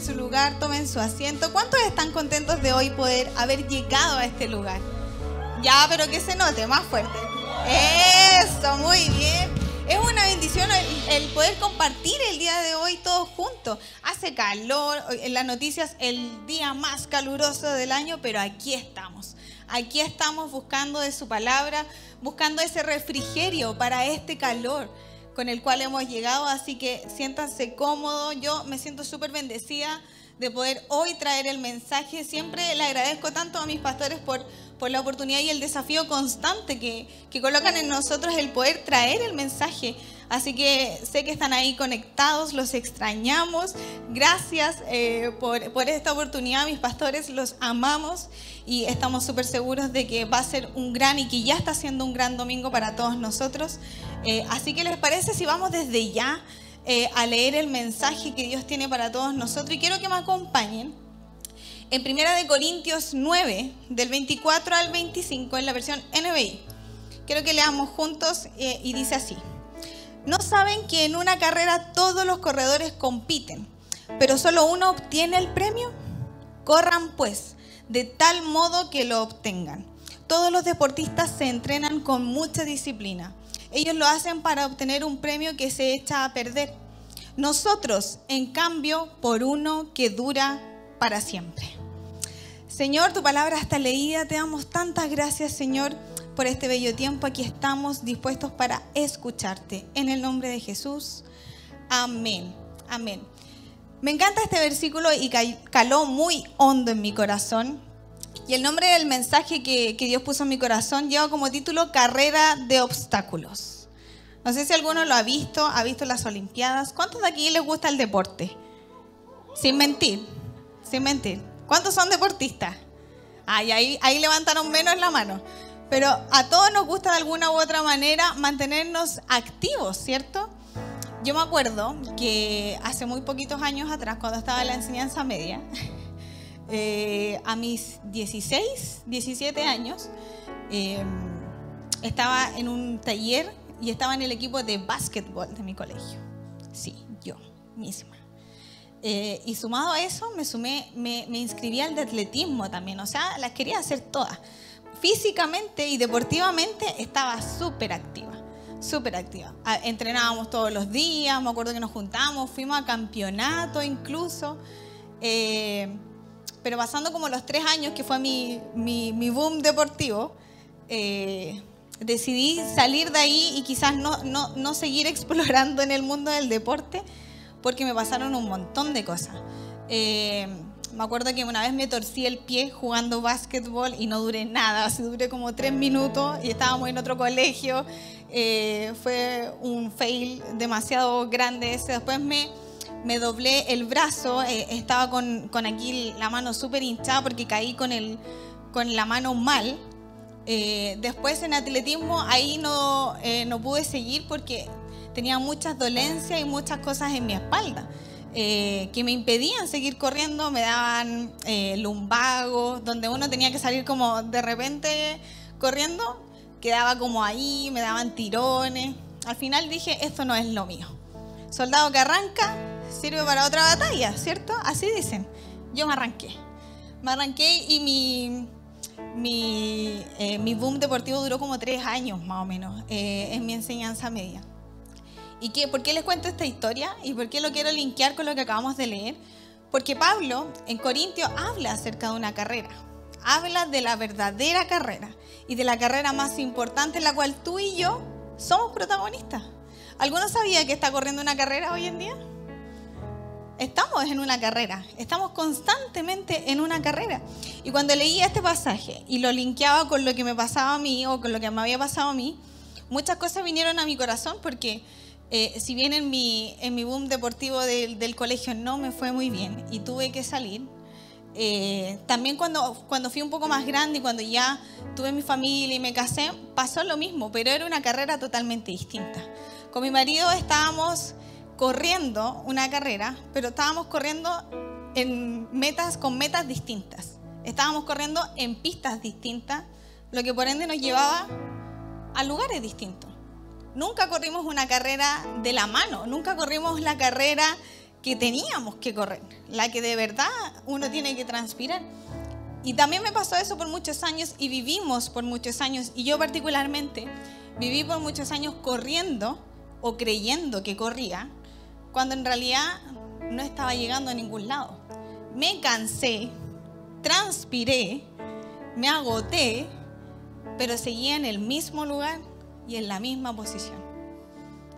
en su lugar, tomen su asiento. ¿Cuántos están contentos de hoy poder haber llegado a este lugar? Ya, pero que se note más fuerte. Eso, muy bien. Es una bendición el, poder compartir el día de hoy todos juntos. Hace calor, en las noticias el día más caluroso del año, pero aquí estamos. Aquí estamos buscando de su palabra, buscando ese refrigerio para este calor con el cual hemos llegado, así que siéntanse cómodos. Yo me siento súper bendecida de poder hoy traer el mensaje. Siempre le agradezco tanto a mis pastores por, por la oportunidad y el desafío constante que, que colocan en nosotros el poder traer el mensaje Así que sé que están ahí conectados, los extrañamos. Gracias eh, por, esta oportunidad, mis pastores, los amamos y estamos súper seguros de que va a ser un gran y que ya está siendo un gran domingo para todos nosotros. Eh, así que les parece si vamos desde ya eh, a leer el mensaje que Dios tiene para todos nosotros y quiero que me acompañen. En Primera de Corintios 9, del 24 al 25, en la versión NBI. Quiero que leamos juntos y dice así. ¿No saben que en una carrera todos los corredores compiten, pero solo uno obtiene el premio? Corran pues, de tal modo que lo obtengan. Todos los deportistas se entrenan con mucha disciplina. Ellos lo hacen para obtener un premio que se echa a perder. Nosotros, en cambio, por uno que dura para siempre. Señor, tu palabra está leída. Te damos tantas gracias, Señor por este bello tiempo. Aquí estamos dispuestos para escucharte. En el nombre de Jesús. Amén. Amén. Me encanta este versículo y caló muy hondo en mi corazón. Y el nombre del mensaje que, Dios puso en mi corazón lleva como título Carrera de Obstáculos. No sé si alguno lo ha visto, ha visto las Olimpiadas. ¿Cuántos de aquí les gusta el deporte? Sin mentir, sin mentir. ¿Cuántos son deportistas? Ay, ahí, ahí levantaron menos la mano. Pero a todos nos gusta de alguna u otra manera mantenernos activos, ¿cierto? Yo me acuerdo que hace muy poquitos años atrás, cuando estaba en la enseñanza media, eh, a mis 16, 17 años, em, estaba en un taller y estaba en el equipo de básquetbol de mi colegio. Sí, yo misma. Eh, y sumado a eso, me, sumé, me, me inscribí al de atletismo también, o sea, las quería hacer todas físicamente y deportivamente estaba súper activa, súper activa. Ah, entrenábamos todos los días, me acuerdo que nos juntamos, fuimos a campeonato incluso. Eh, pero pasando como los tres años, que fue mi, mi, boom deportivo, eh, decidí salir de ahí y quizás no, no, no seguir explorando en el mundo del deporte porque me pasaron un montón de cosas. Eh, me acuerdo que una vez me torcí el pie jugando básquetbol y no duré nada, así duré como tres minutos y estábamos en otro colegio. Eh, fue un fail demasiado grande ese. Después me, me doblé el brazo, eh, estaba con, con, aquí la mano súper hinchada porque caí con, el, con la mano mal. Eh, después en atletismo ahí no, no pude seguir porque tenía muchas dolencias y muchas cosas en mi espalda. Eh, que me impedían seguir corriendo, me daban eh, lumbagos, donde uno tenía que salir como de repente corriendo, quedaba como ahí, me daban tirones. Al final dije, esto no es lo mío. Soldado que arranca sirve para otra batalla, ¿cierto? Así dicen. Yo me arranqué. Me arranqué y mi, mi, eh, mi boom deportivo duró como tres años más o menos en mi enseñanza media. ¿Y qué, por qué les cuento esta historia? ¿Y por qué lo quiero linkear con lo que acabamos de leer? Porque Pablo en Corintio habla acerca de una carrera. Habla de la verdadera carrera y de la carrera más importante en la cual tú y yo somos protagonistas. ¿Alguno sabía que está corriendo una carrera hoy en día? Estamos en una carrera, estamos constantemente en una carrera. Y cuando leía este pasaje y lo linkeaba con lo que me pasaba a mí o con lo que me había pasado a mí, muchas cosas vinieron a mi corazón porque eh, si bien en mi, en mi boom deportivo del, colegio no me fue muy bien y tuve que salir, eh, también cuando, cuando fui un poco más grande y cuando ya tuve mi familia y me casé, pasó lo mismo, pero era una carrera totalmente distinta. Con mi marido estábamos corriendo una carrera, pero estábamos corriendo en metas, con metas distintas. Estábamos corriendo en pistas distintas, lo que por ende nos llevaba a lugares distintos. Nunca corrimos una carrera de la mano, nunca corrimos la carrera que teníamos que correr, la que de verdad uno tiene que transpirar. Y también me pasó eso por muchos años y vivimos por muchos años, y yo particularmente viví por muchos años corriendo o creyendo que corría, cuando en realidad no estaba llegando a ningún lado. Me cansé, transpiré, me agoté, pero seguía en el mismo lugar y en la misma posición.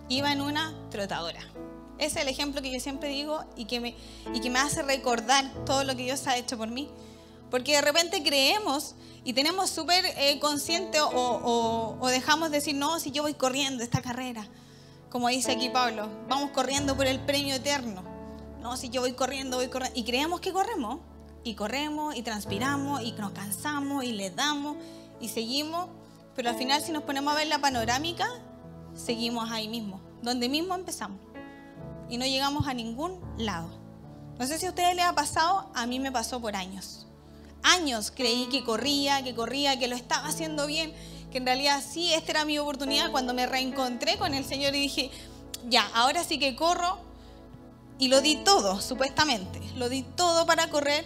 Iba en una trotadora. Ese es el ejemplo que yo siempre digo y que me, y que me hace recordar todo lo que Dios ha hecho por mí. Porque de repente creemos y tenemos súper eh, consciente o, o, dejamos de decir, no, si yo voy corriendo esta carrera, como dice aquí Pablo, vamos corriendo por el premio eterno. No, si yo voy corriendo, voy corriendo. Y creemos que corremos, y corremos, y transpiramos, y nos cansamos, y le damos, y seguimos. Pero al final, si nos ponemos a ver la panorámica, seguimos ahí mismo, donde mismo empezamos. Y no llegamos a ningún lado. No sé si a ustedes les ha pasado, a mí me pasó por años años creí que corría, que corría, que lo estaba haciendo bien, que en realidad sí, esta era mi oportunidad cuando me reencontré con el Señor y dije, ya, ahora sí que corro. Y lo di todo, supuestamente. Lo di todo para correr.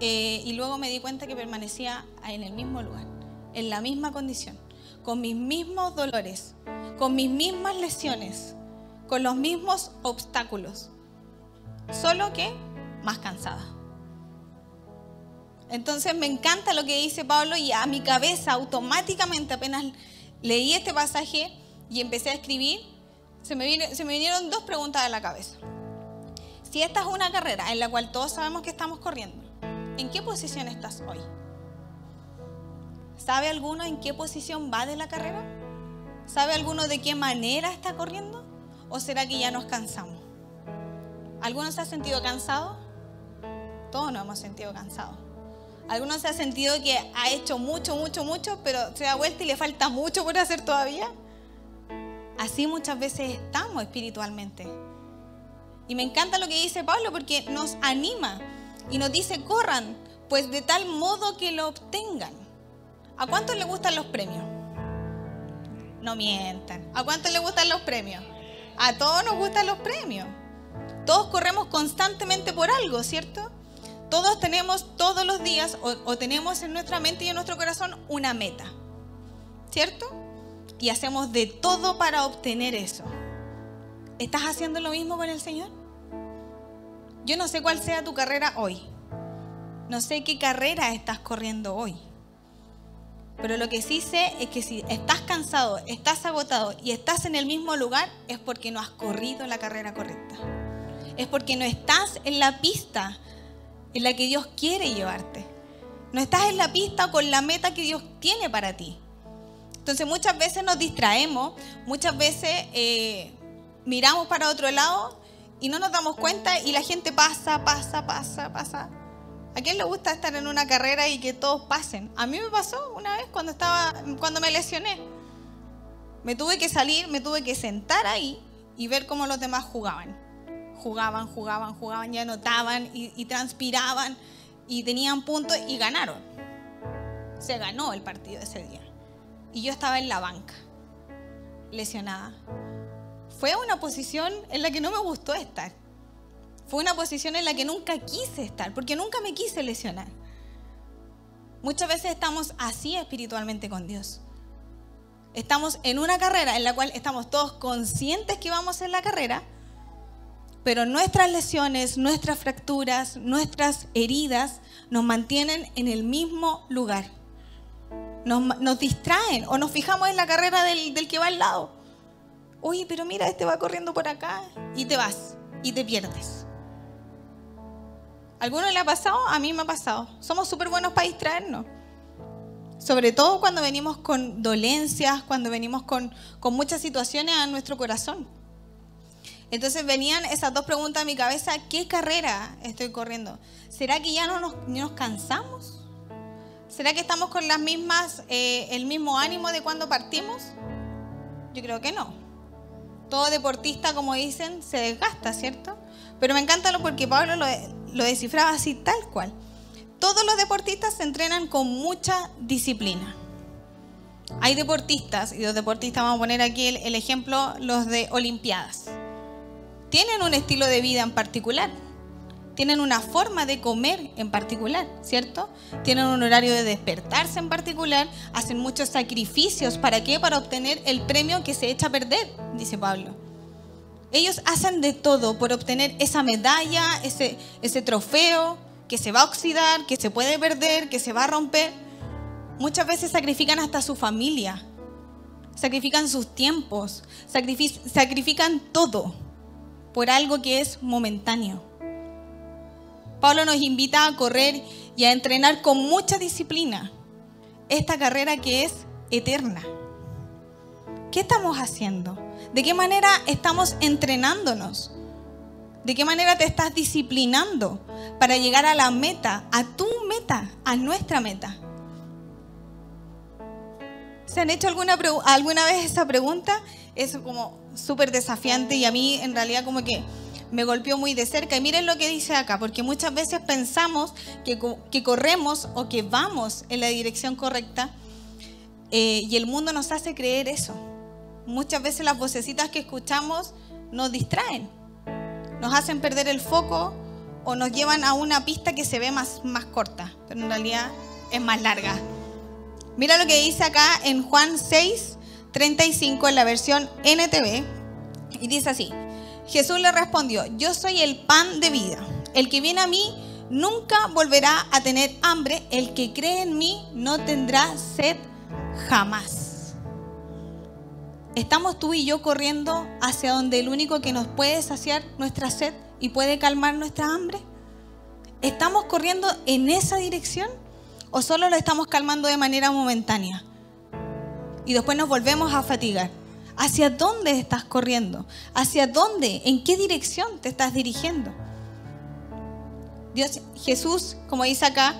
Eh, y luego me di cuenta que permanecía en el mismo lugar, en la misma condición, con mis mismos dolores, con mis mismas lesiones, con los mismos obstáculos. Solo que más cansada. Entonces me encanta lo que dice Pablo y a mi cabeza automáticamente apenas leí este pasaje y empecé a escribir, se me, se me vinieron dos preguntas a la cabeza. Si esta es una carrera en la cual todos sabemos que estamos corriendo, ¿en qué posición estás hoy? ¿Sabe alguno en qué posición va de la carrera? ¿Sabe alguno de qué manera está corriendo? ¿O será que ya nos cansamos? ¿Alguno se ha sentido cansado? Todos nos hemos sentido cansados. ¿Alguno se ha sentido que ha hecho mucho, mucho, mucho, pero se da vuelta y le falta mucho por hacer todavía? Así muchas veces estamos espiritualmente. Y me encanta lo que dice Pablo porque nos anima y nos dice, corran, pues de tal modo que lo obtengan. ¿A cuántos le gustan los premios? No mientan. ¿A cuántos le gustan los premios? A todos nos gustan los premios. Todos corremos constantemente por algo, ¿cierto? Todos tenemos todos los días o, tenemos en nuestra mente y en nuestro corazón una meta, ¿cierto? Y hacemos de todo para obtener eso. ¿Estás haciendo lo mismo con el Señor? Yo no sé cuál sea tu carrera hoy. No sé qué carrera estás corriendo hoy. Pero lo que sí sé es que si estás cansado, estás agotado y estás en el mismo lugar, es porque no has corrido la carrera correcta. Es porque no estás en la pista en la que Dios quiere llevarte. No estás en la pista con la meta que Dios tiene para ti. Entonces muchas veces nos distraemos, muchas veces eh, miramos para otro lado y no nos damos cuenta y la gente pasa, pasa, pasa, pasa. ¿A quién le gusta estar en una carrera y que todos pasen? A mí me pasó una vez cuando estaba, cuando me lesioné. Me tuve que salir, me tuve que sentar ahí y ver cómo los demás jugaban jugaban, jugaban, jugaban, ya anotaban y, transpiraban y tenían puntos y ganaron. Se ganó el partido ese día. Y yo estaba en la banca, lesionada. Fue una posición en la que no me gustó estar. Fue una posición en la que nunca quise estar, porque nunca me quise lesionar. Muchas veces estamos así espiritualmente con Dios. Estamos en una carrera en la cual estamos todos conscientes que vamos en la carrera, pero nuestras lesiones, nuestras fracturas, nuestras heridas nos mantienen en el mismo lugar. Nos, distraen o nos fijamos en la carrera del, del que va al lado. Oye, pero mira, este va corriendo por acá y te vas y te pierdes. ¿Alguno le ha pasado? A mí me ha pasado. Somos súper buenos para distraernos. Sobre todo cuando venimos con dolencias, cuando venimos con, con muchas situaciones a nuestro corazón. Entonces venían esas dos preguntas a mi cabeza, ¿qué carrera estoy corriendo? ¿Será que ya no nos, cansamos? ¿Será que estamos con las mismas, eh, el mismo ánimo de cuando partimos? Yo creo que no. Todo deportista, como dicen, se desgasta, ¿cierto? Pero me encanta lo porque Pablo lo, lo descifraba así tal cual. Todos los deportistas se entrenan con mucha disciplina. Hay deportistas, y los deportistas vamos a poner aquí el ejemplo, los de Olimpiadas tienen un estilo de vida en particular, tienen una forma de comer en particular, ¿cierto? Tienen un horario de despertarse en particular, hacen muchos sacrificios, ¿para qué? Para obtener el premio que se echa a perder, dice Pablo. Ellos hacen de todo por obtener esa medalla, ese, ese trofeo que se va a oxidar, que se puede perder, que se va a romper. Muchas veces sacrifican hasta su familia, sacrifican sus tiempos, sacrifican todo por algo que es momentáneo. Pablo nos invita a correr y a entrenar con mucha disciplina esta carrera que es eterna. ¿Qué estamos haciendo? ¿De qué manera estamos entrenándonos? ¿De qué manera te estás disciplinando para llegar a la meta, a tu meta, a nuestra meta? ¿Se han hecho alguna, alguna vez esa pregunta? Es como súper desafiante y a mí en realidad como que me golpeó muy de cerca. Y miren lo que dice acá, porque muchas veces pensamos que, que corremos o que vamos en la dirección correcta eh, y el mundo nos hace creer eso. Muchas veces las vocecitas que escuchamos nos distraen, nos hacen perder el foco o nos llevan a una pista que se ve más, más corta, pero en realidad es más larga. Mira lo que dice acá en Juan 6, 35 en la versión NTV y dice así, Jesús le respondió, yo soy el pan de vida. El que viene a mí nunca volverá a tener hambre. El que cree en mí no tendrá sed jamás. Estamos tú y yo corriendo hacia donde el único que nos puede saciar nuestra sed y puede calmar nuestra hambre. ¿Estamos corriendo en esa dirección o solo lo estamos calmando de manera momentánea? Y después nos volvemos a fatigar. ¿Hacia dónde estás corriendo? ¿Hacia dónde? ¿En qué dirección te estás dirigiendo? Dios, Jesús, como dice acá,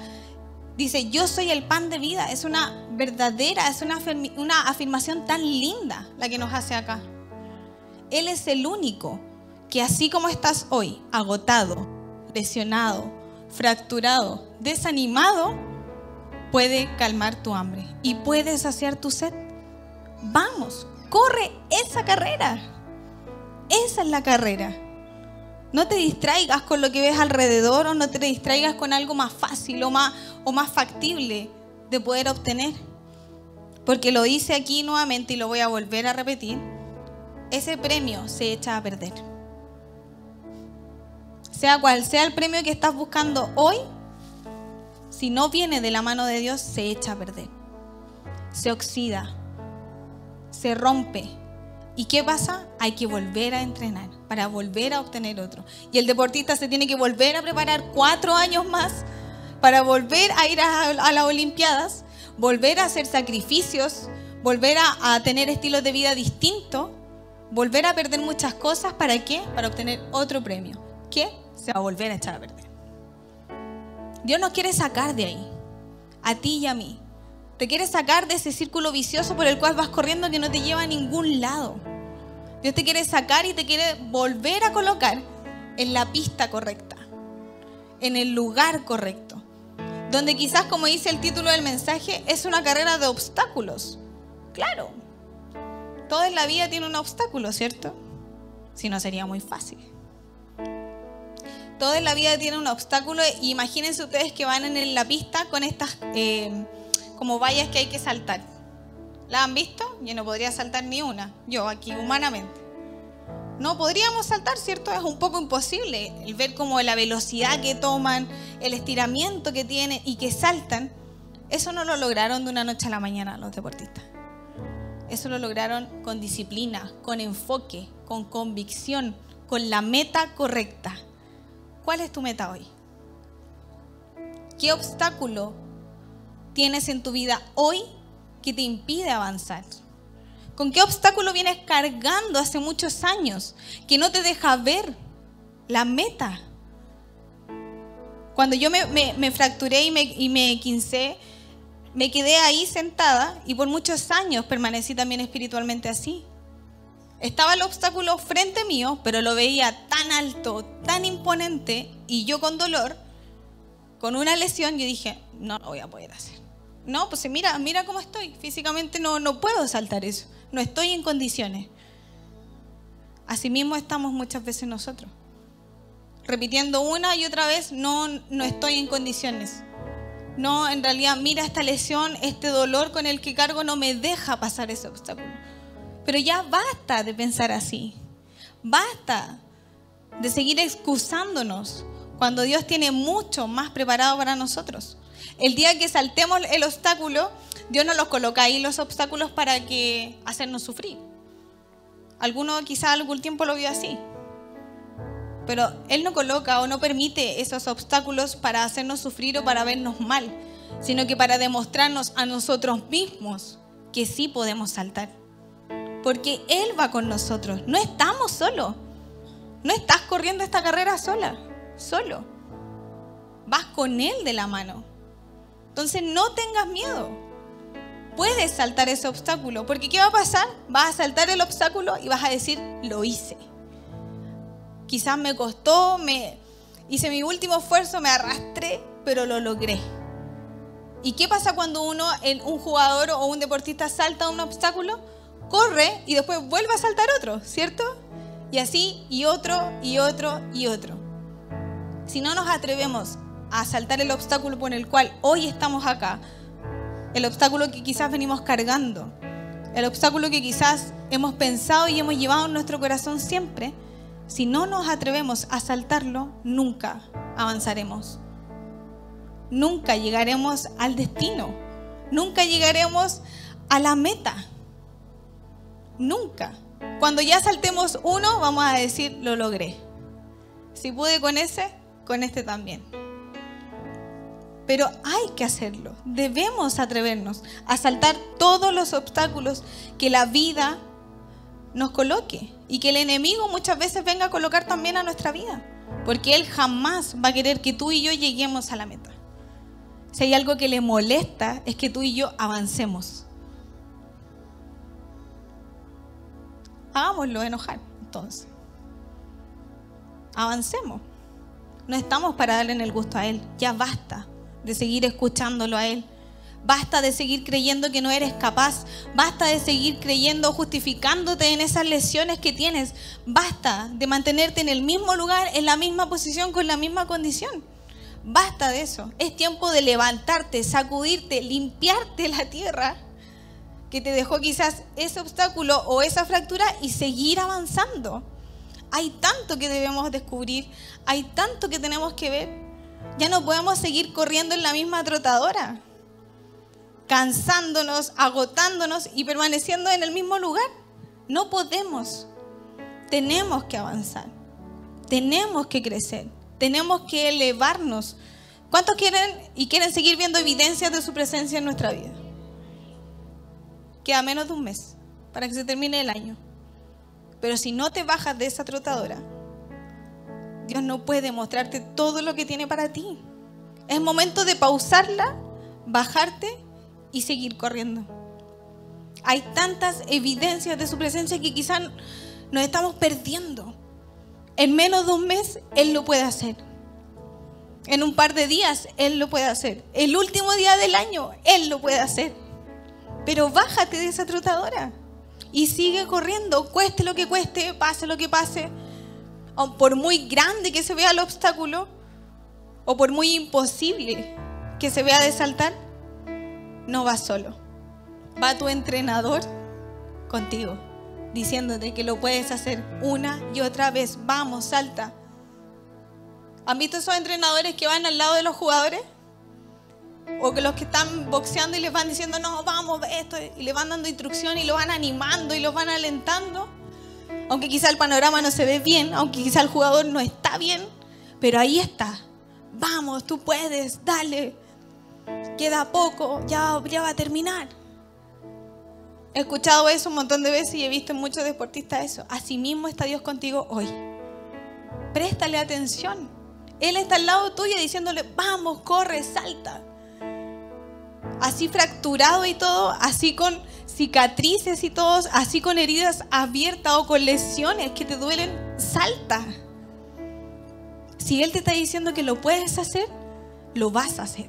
dice, yo soy el pan de vida. Es una verdadera, es una, una afirmación tan linda la que nos hace acá. Él es el único que así como estás hoy, agotado, lesionado, fracturado, desanimado, puede calmar tu hambre y puede saciar tu sed. Vamos, Corre esa carrera. Esa es la carrera. No te distraigas con lo que ves alrededor o no te distraigas con algo más fácil o más, o más factible de poder obtener. Porque lo hice aquí nuevamente y lo voy a volver a repetir. Ese premio se echa a perder. Sea cual sea el premio que estás buscando hoy, si no viene de la mano de Dios, se echa a perder. Se oxida, se rompe. ¿Y qué pasa? Hay que volver a entrenar para volver a obtener otro. Y el deportista se tiene que volver a preparar cuatro años más para volver a ir a, las Olimpiadas, volver a hacer sacrificios, volver a, tener estilos de vida distintos, volver a perder muchas cosas. ¿Para qué? Para obtener otro premio. ¿Qué? Se va a volver a echar a perder. Dios nos quiere sacar de ahí, a ti y a mí. Te quiere sacar de ese círculo vicioso por el cual vas corriendo que no te lleva a ningún lado. Dios te quiere sacar y te quiere volver a colocar en la pista correcta, en el lugar correcto. Donde quizás, como dice el título del mensaje, es una carrera de obstáculos. Claro, todo en la vida tiene un obstáculo, ¿cierto? Si no sería muy fácil. Todo en la vida tiene un obstáculo. Imagínense ustedes que van en la pista con estas... Eh, como vallas que hay que saltar. ¿La han visto? Yo no podría saltar ni una, yo aquí humanamente. No podríamos saltar, ¿cierto? Es un poco imposible el ver como la velocidad que toman, el estiramiento que tienen y que saltan. Eso no lo lograron de una noche a la mañana los deportistas. Eso lo lograron con disciplina, con enfoque, con convicción, con la meta correcta. ¿Cuál es tu meta hoy? ¿Qué obstáculo tienes en tu vida hoy que te impide avanzar? ¿Con qué obstáculo vienes cargando hace muchos años que no te deja ver la meta? Cuando yo me, fracturé y me, y me quincé, me quedé ahí sentada y por muchos años permanecí también espiritualmente así. Estaba el obstáculo frente mío, pero lo veía tan alto, tan imponente y yo con dolor, con una lesión, yo dije, no lo voy a poder hacer. No, pues mira, mira cómo estoy. Físicamente no, no puedo saltar eso. No estoy en condiciones. Asimismo estamos muchas veces nosotros. Repitiendo una y otra vez, no, no estoy en condiciones. No, en realidad, mira esta lesión, este dolor con el que cargo no me deja pasar ese obstáculo. Pero ya basta de pensar así. Basta de seguir excusándonos cuando Dios tiene mucho más preparado para nosotros. El día que saltemos el obstáculo, Dios nos los coloca ahí los obstáculos para que hacernos sufrir. Alguno quizá algún tiempo lo vio así. Pero Él no coloca o no permite esos obstáculos para hacernos sufrir o para vernos mal, sino que para demostrarnos a nosotros mismos que sí podemos saltar. Porque Él va con nosotros, no estamos solos. No estás corriendo esta carrera sola, solo. Vas con Él de la mano. Entonces no tengas miedo. Puedes saltar ese obstáculo, porque ¿qué va a pasar? Vas a saltar el obstáculo y vas a decir, lo hice. Quizás me costó, me hice mi último esfuerzo, me arrastré, pero lo logré. ¿Y qué pasa cuando uno, un jugador o un deportista salta un obstáculo? Corre y después vuelve a saltar otro, ¿cierto? Y así, y otro, y otro, y otro. Si no nos atrevemos a saltar el obstáculo por el cual hoy estamos acá, el obstáculo que quizás venimos cargando, el obstáculo que quizás hemos pensado y hemos llevado en nuestro corazón siempre, si no nos atrevemos a saltarlo, nunca avanzaremos. Nunca llegaremos al destino. Nunca llegaremos a la meta. Nunca. Cuando ya saltemos uno, vamos a decir, lo logré. Si pude con ese, con este también. Pero hay que hacerlo. Debemos atrevernos a saltar todos los obstáculos que la vida nos coloque y que el enemigo muchas veces venga a colocar también a nuestra vida. Porque él jamás va a querer que tú y yo lleguemos a la meta. Si hay algo que le molesta es que tú y yo avancemos. Hagámoslo enojar, entonces. Avancemos. No estamos para darle el gusto a Él. Ya basta de seguir escuchándolo a Él. Basta de seguir creyendo que no eres capaz. Basta de seguir creyendo, justificándote en esas lesiones que tienes. Basta de mantenerte en el mismo lugar, en la misma posición, con la misma condición. Basta de eso. Es tiempo de levantarte, sacudirte, limpiarte la tierra que te dejó quizás ese obstáculo o esa fractura y seguir avanzando. Hay tanto que debemos descubrir, hay tanto que tenemos que ver. Ya no podemos seguir corriendo en la misma trotadora, cansándonos, agotándonos y permaneciendo en el mismo lugar. No podemos. Tenemos que avanzar. Tenemos que crecer. Tenemos que elevarnos. ¿Cuántos quieren y quieren seguir viendo evidencias de su presencia en nuestra vida? Queda menos de un mes para que se termine el año. Pero si no te bajas de esa trotadora, Dios no puede mostrarte todo lo que tiene para ti. Es momento de pausarla, bajarte y seguir corriendo. Hay tantas evidencias de su presencia que quizás nos estamos perdiendo. En menos de un mes Él lo puede hacer. En un par de días Él lo puede hacer. El último día del año Él lo puede hacer. Pero bájate de esa trotadora y sigue corriendo, cueste lo que cueste, pase lo que pase. Por muy grande que se vea el obstáculo, o por muy imposible que se vea de saltar, no vas solo. Va tu entrenador contigo, diciéndote que lo puedes hacer una y otra vez. Vamos, salta. ¿Han visto esos entrenadores que van al lado de los jugadores? O que los que están boxeando y les van diciendo, no, vamos, esto, y le van dando instrucción y lo van animando y los van alentando. Aunque quizá el panorama no se ve bien, aunque quizá el jugador no está bien, pero ahí está. Vamos, tú puedes, dale. Queda poco, ya, ya va a terminar. He escuchado eso un montón de veces y he visto en muchos deportistas eso. Asimismo está Dios contigo hoy. Préstale atención. Él está al lado tuyo diciéndole, vamos, corre, salta así fracturado y todo, así con cicatrices y todo, así con heridas abiertas o con lesiones que te duelen, salta. Si Él te está diciendo que lo puedes hacer, lo vas a hacer.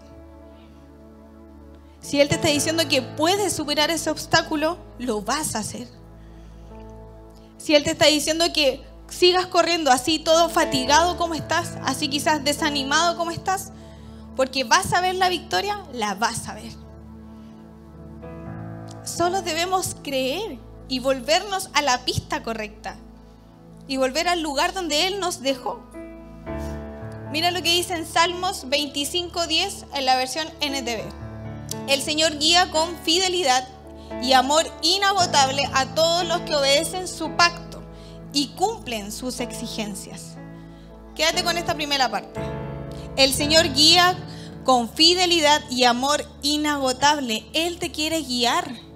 Si Él te está diciendo que puedes superar ese obstáculo, lo vas a hacer. Si Él te está diciendo que sigas corriendo así, todo fatigado como estás, así quizás desanimado como estás, porque vas a ver la victoria, la vas a ver. Solo debemos creer y volvernos a la pista correcta y volver al lugar donde Él nos dejó. Mira lo que dice en Salmos 25:10 en la versión NTV. El Señor guía con fidelidad y amor inagotable a todos los que obedecen su pacto y cumplen sus exigencias. Quédate con esta primera parte. El Señor guía con fidelidad y amor inagotable. Él te quiere guiar.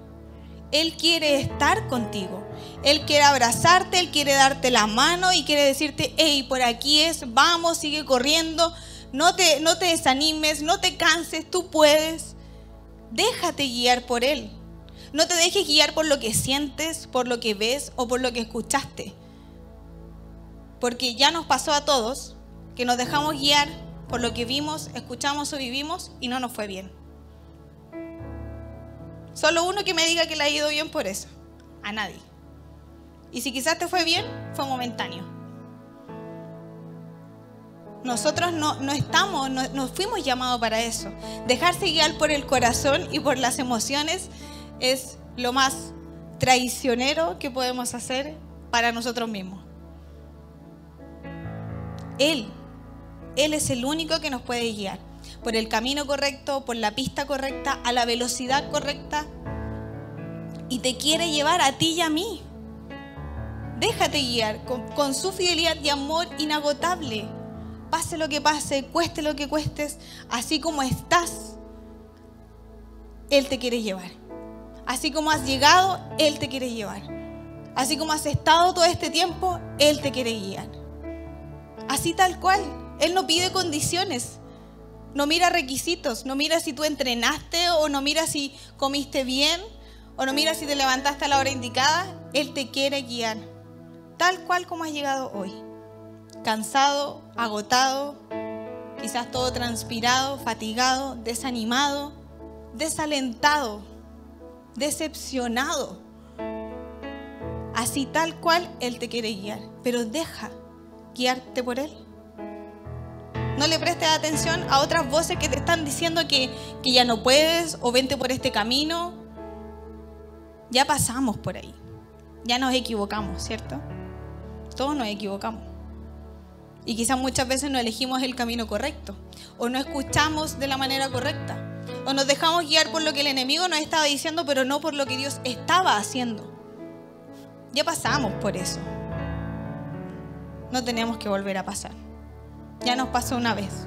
Él quiere estar contigo. Él quiere abrazarte, Él quiere darte la mano y quiere decirte, hey, por aquí es, vamos, sigue corriendo, no te, no te desanimes, no te canses, tú puedes. Déjate guiar por Él. No te dejes guiar por lo que sientes, por lo que ves o por lo que escuchaste. Porque ya nos pasó a todos que nos dejamos guiar por lo que vimos, escuchamos o vivimos y no nos fue bien. Solo uno que me diga que le ha ido bien por eso. A nadie. Y si quizás te fue bien, fue momentáneo. Nosotros no, estamos, no, no fuimos llamados para eso. Dejarse guiar por el corazón y por las emociones es lo más traicionero que podemos hacer para nosotros mismos. Él, Él es el único que nos puede guiar por el camino correcto, por la pista correcta, a la velocidad correcta. Y te quiere llevar a ti y a mí. Déjate guiar con, su fidelidad y amor inagotable. Pase lo que pase, cueste lo que cuestes, así como estás, Él te quiere llevar. Así como has llegado, Él te quiere llevar. Así como has estado todo este tiempo, Él te quiere guiar. Así tal cual. Él no pide condiciones. No mira requisitos. No mira si tú entrenaste o no mira si comiste bien o no mira si te levantaste a la hora indicada. Él te quiere guiar. Tal cual como has llegado hoy. Cansado, agotado, quizás todo transpirado, fatigado, desanimado, desalentado decepcionado. Así tal cual Él te quiere guiar, pero deja guiarte por Él. No le prestes atención a otras voces que te están diciendo que, que ya no puedes o vente por este camino. Ya pasamos por ahí. Ya nos equivocamos, ¿cierto? Todos nos equivocamos. Y quizás muchas veces no elegimos el camino correcto o no escuchamos de la manera correcta. O nos dejamos guiar por lo que el enemigo nos estaba diciendo, pero no por lo que Dios estaba haciendo. Ya pasamos por eso. No tenemos que volver a pasar. Ya nos pasó una vez.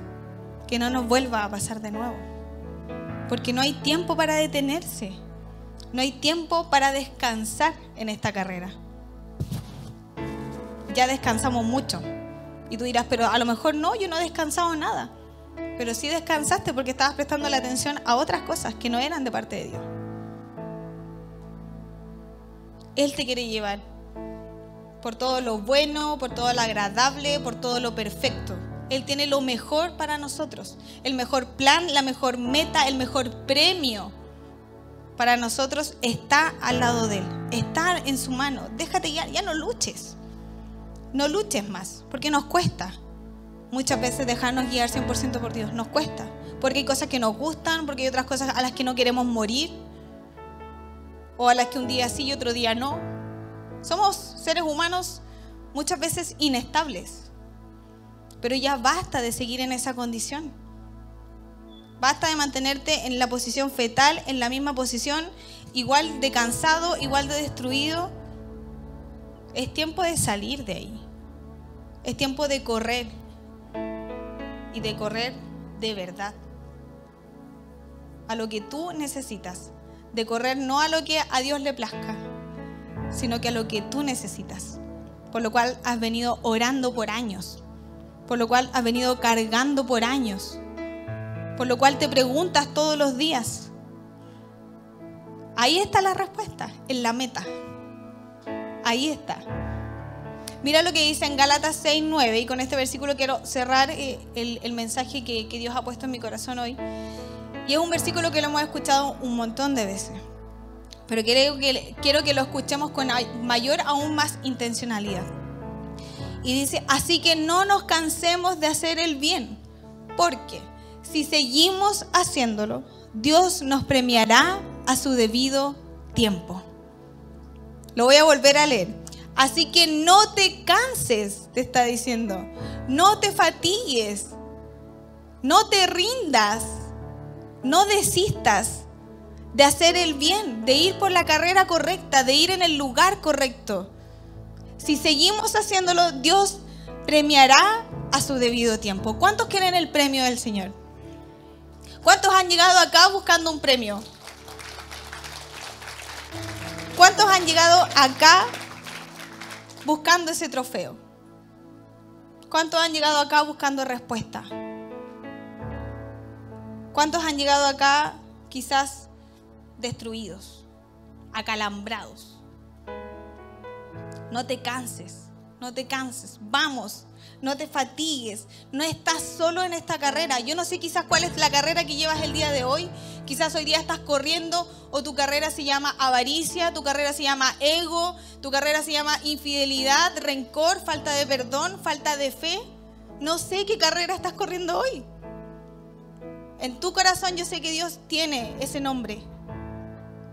Que no nos vuelva a pasar de nuevo. Porque no hay tiempo para detenerse. No hay tiempo para descansar en esta carrera. Ya descansamos mucho. Y tú dirás, pero a lo mejor no, yo no he descansado nada pero sí descansaste porque estabas prestando la atención a otras cosas que no eran de parte de Dios. Él te quiere llevar por todo lo bueno, por todo lo agradable, por todo lo perfecto. Él tiene lo mejor para nosotros, el mejor plan, la mejor meta, el mejor premio. Para nosotros está al lado de Él, está en su mano. Déjate guiar, ya no luches. No luches más, porque nos cuesta muchas veces dejarnos guiar 100% por Dios. Nos cuesta, porque hay cosas que nos gustan, porque hay otras cosas a las que no queremos morir, o a las que un día sí y otro día no. Somos seres humanos muchas veces inestables, pero ya basta de seguir en esa condición. Basta de mantenerte en la posición fetal, en la misma posición, igual de cansado, igual de destruido. Es tiempo de salir de ahí. Es tiempo de correr y de correr de verdad. A lo que tú necesitas. De correr no a lo que a Dios le plazca, sino que a lo que tú necesitas. Por lo cual has venido orando por años. Por lo cual has venido cargando por años. Por lo cual te preguntas todos los días. Ahí está la respuesta, en la meta. Ahí está. Mira lo que dice en Gálatas 6, 9, y con este versículo quiero cerrar eh, el, mensaje que, que Dios ha puesto en mi corazón hoy. Y es un versículo que lo hemos escuchado un montón de veces. Pero quiero que, quiero que lo escuchemos con mayor, aún más intencionalidad. Y dice, así que no nos cansemos de hacer el bien, porque si seguimos haciéndolo, Dios nos premiará a su debido tiempo. Lo voy a volver a leer. Así que no te canses, te está diciendo. No te fatigues. No te rindas. No desistas de hacer el bien, de ir por la carrera correcta, de ir en el lugar correcto. Si seguimos haciéndolo, Dios premiará a su debido tiempo. ¿Cuántos quieren el premio del Señor? ¿Cuántos han llegado acá buscando un premio? ¿Cuántos han llegado acá buscando ese trofeo? ¿Cuántos han llegado acá buscando respuesta? ¿Cuántos han llegado acá quizás destruidos, acalambrados? No te canses, no te canses. Vamos, no te fatigues, no estás solo en esta carrera. Yo no sé quizás cuál es la carrera que llevas el día de hoy. Quizás hoy día estás corriendo o tu carrera se llama avaricia, tu carrera se llama ego, tu carrera se llama infidelidad, rencor, falta de perdón, falta de fe. No sé qué carrera estás corriendo hoy. En tu corazón yo sé que Dios tiene ese nombre.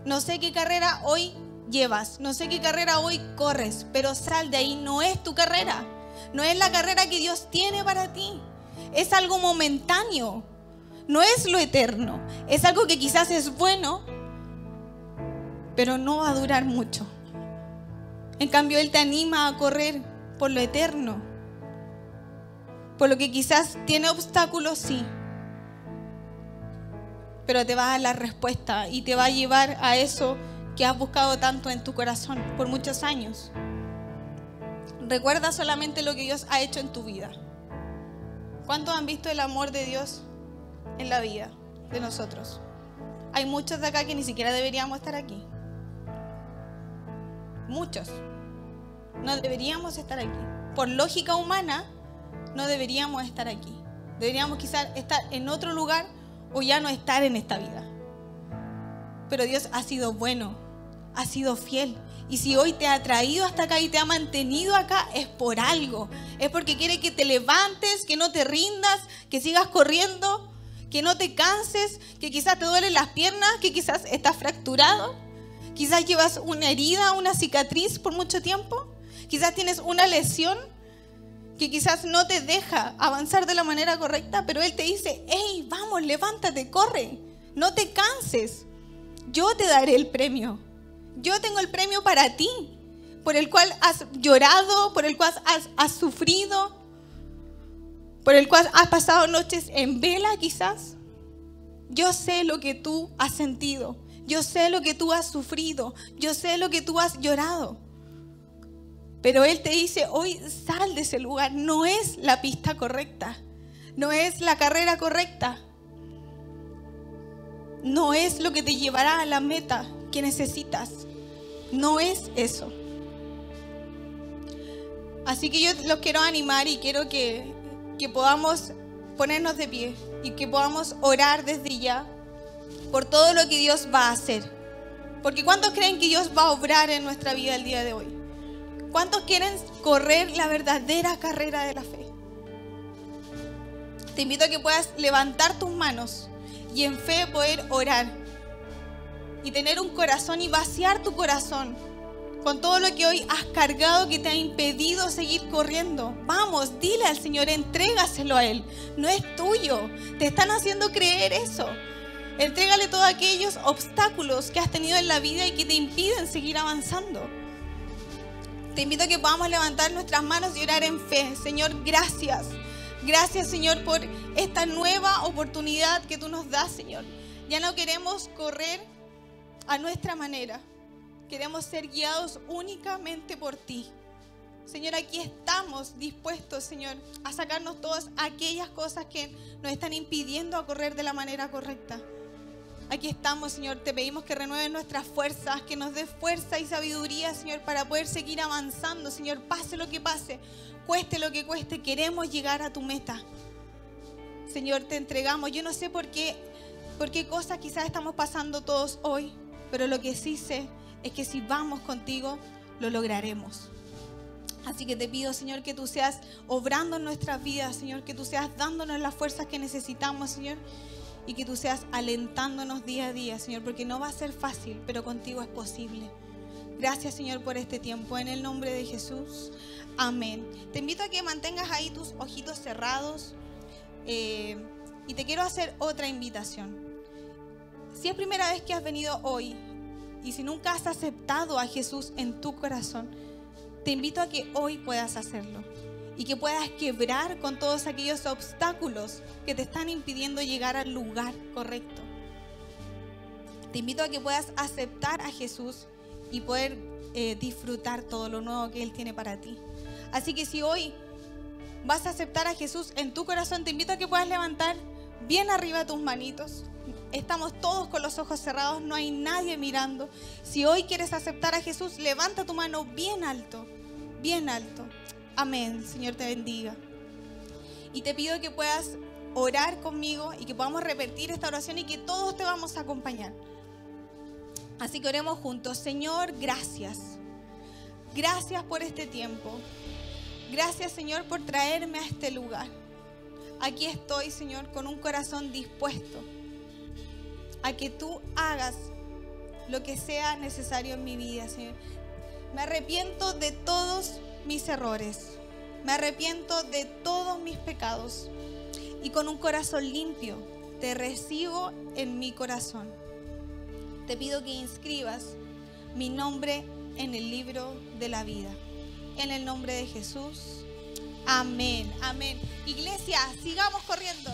No sé qué carrera hoy llevas, no sé qué carrera hoy corres, pero sal de ahí, no es tu carrera. No es la carrera que Dios tiene para ti. Es algo momentáneo. No es lo eterno. Es algo que quizás es bueno, pero no va a durar mucho. En cambio, Él te anima a correr por lo eterno. Por lo que quizás tiene obstáculos, sí. Pero te va a dar la respuesta y te va a llevar a eso que has buscado tanto en tu corazón por muchos años. Recuerda solamente lo que Dios ha hecho en tu vida. ¿Cuántos han visto el amor de Dios en la vida de nosotros? Hay muchos de acá que ni siquiera deberíamos estar aquí. Muchos. No deberíamos estar aquí. Por lógica humana, no deberíamos estar aquí. Deberíamos quizás estar en otro lugar o ya no estar en esta vida. Pero Dios ha sido bueno, ha sido fiel y si hoy te ha traído hasta acá y te ha mantenido acá, es por algo. Es porque quiere que te levantes, que no te rindas, que sigas corriendo, que no te canses, que quizás te duelen las piernas, que quizás estás fracturado. Quizás llevas una herida, una cicatriz por mucho tiempo. Quizás tienes una lesión que quizás no te deja avanzar de la manera correcta, pero Él te dice, hey, vamos, levántate, corre, no te canses. Yo te daré el premio. Yo tengo el premio para ti, por el cual has llorado, por el cual has, sufrido, por el cual has pasado noches en vela quizás. Yo sé lo que tú has sentido, yo sé lo que tú has sufrido, yo sé lo que tú has llorado. Pero Él te dice, hoy sal de ese lugar, no es la pista correcta, no es la carrera correcta, no es lo que te llevará a la meta que necesitas. No es eso. Así que yo los quiero animar y quiero que, podamos ponernos de pie y que podamos orar desde ya por todo lo que Dios va a hacer. Porque ¿cuántos creen que Dios va a obrar en nuestra vida el día de hoy? ¿Cuántos quieren correr la verdadera carrera de la fe? Te invito a que puedas levantar tus manos y en fe poder orar y tener un corazón y vaciar tu corazón con todo lo que hoy has cargado que te ha impedido seguir corriendo. Vamos, dile al Señor, entrégaselo a Él. No es tuyo. Te están haciendo creer eso. Entrégale todos aquellos obstáculos que has tenido en la vida y que te impiden seguir avanzando. Te invito a que podamos levantar nuestras manos y orar en fe. Señor, gracias. Gracias, Señor, por esta nueva oportunidad que tú nos das, Señor. Ya no queremos correr a nuestra manera. Queremos ser guiados únicamente por ti. Señor, aquí estamos dispuestos, Señor, a sacarnos todas aquellas cosas que nos están impidiendo a correr de la manera correcta. Aquí estamos, Señor. Te pedimos que renueves nuestras fuerzas, que nos des fuerza y sabiduría, Señor, para poder seguir avanzando, Señor. Pase lo que pase, cueste lo que cueste, queremos llegar a tu meta. Señor, te entregamos. Yo no sé por qué, por qué cosas quizás estamos pasando todos hoy. Pero lo que sí sé es que si vamos contigo, lo lograremos. Así que te pido, Señor, que tú seas obrando en nuestras vidas, Señor, que tú seas dándonos las fuerzas que necesitamos, Señor, y que tú seas alentándonos día a día, Señor, porque no va a ser fácil, pero contigo es posible. Gracias, Señor, por este tiempo. En el nombre de Jesús. Amén. Te invito a que mantengas ahí tus ojitos cerrados. Eh, y te quiero hacer otra invitación. Si es primera vez que has venido hoy y si nunca has aceptado a Jesús en tu corazón, te invito a que hoy puedas hacerlo y que puedas quebrar con todos aquellos obstáculos que te están impidiendo llegar al lugar correcto. Te invito a que puedas aceptar a Jesús y poder eh, disfrutar todo lo nuevo que Él tiene para ti. Así que si hoy vas a aceptar a Jesús en tu corazón, te invito a que puedas levantar bien arriba tus manitos. Estamos todos con los ojos cerrados, no hay nadie mirando. Si hoy quieres aceptar a Jesús, levanta tu mano bien alto bien alto. Amén. Señor te bendiga. Y te pido que puedas orar conmigo y que podamos repetir esta oración y que todos te vamos a acompañar. Así que oremos juntos. Señor, gracias. Gracias por este tiempo. Gracias, Señor, por traerme a este lugar. Aquí estoy, Señor, con un corazón dispuesto a que tú hagas lo que sea necesario en mi vida, Señor. Me arrepiento de todos mis errores. Me arrepiento de todos mis pecados. Y con un corazón limpio te recibo en mi corazón. Te pido que inscribas mi nombre en el libro de la vida. En el nombre de Jesús. Amén, amén. Iglesia, sigamos corriendo.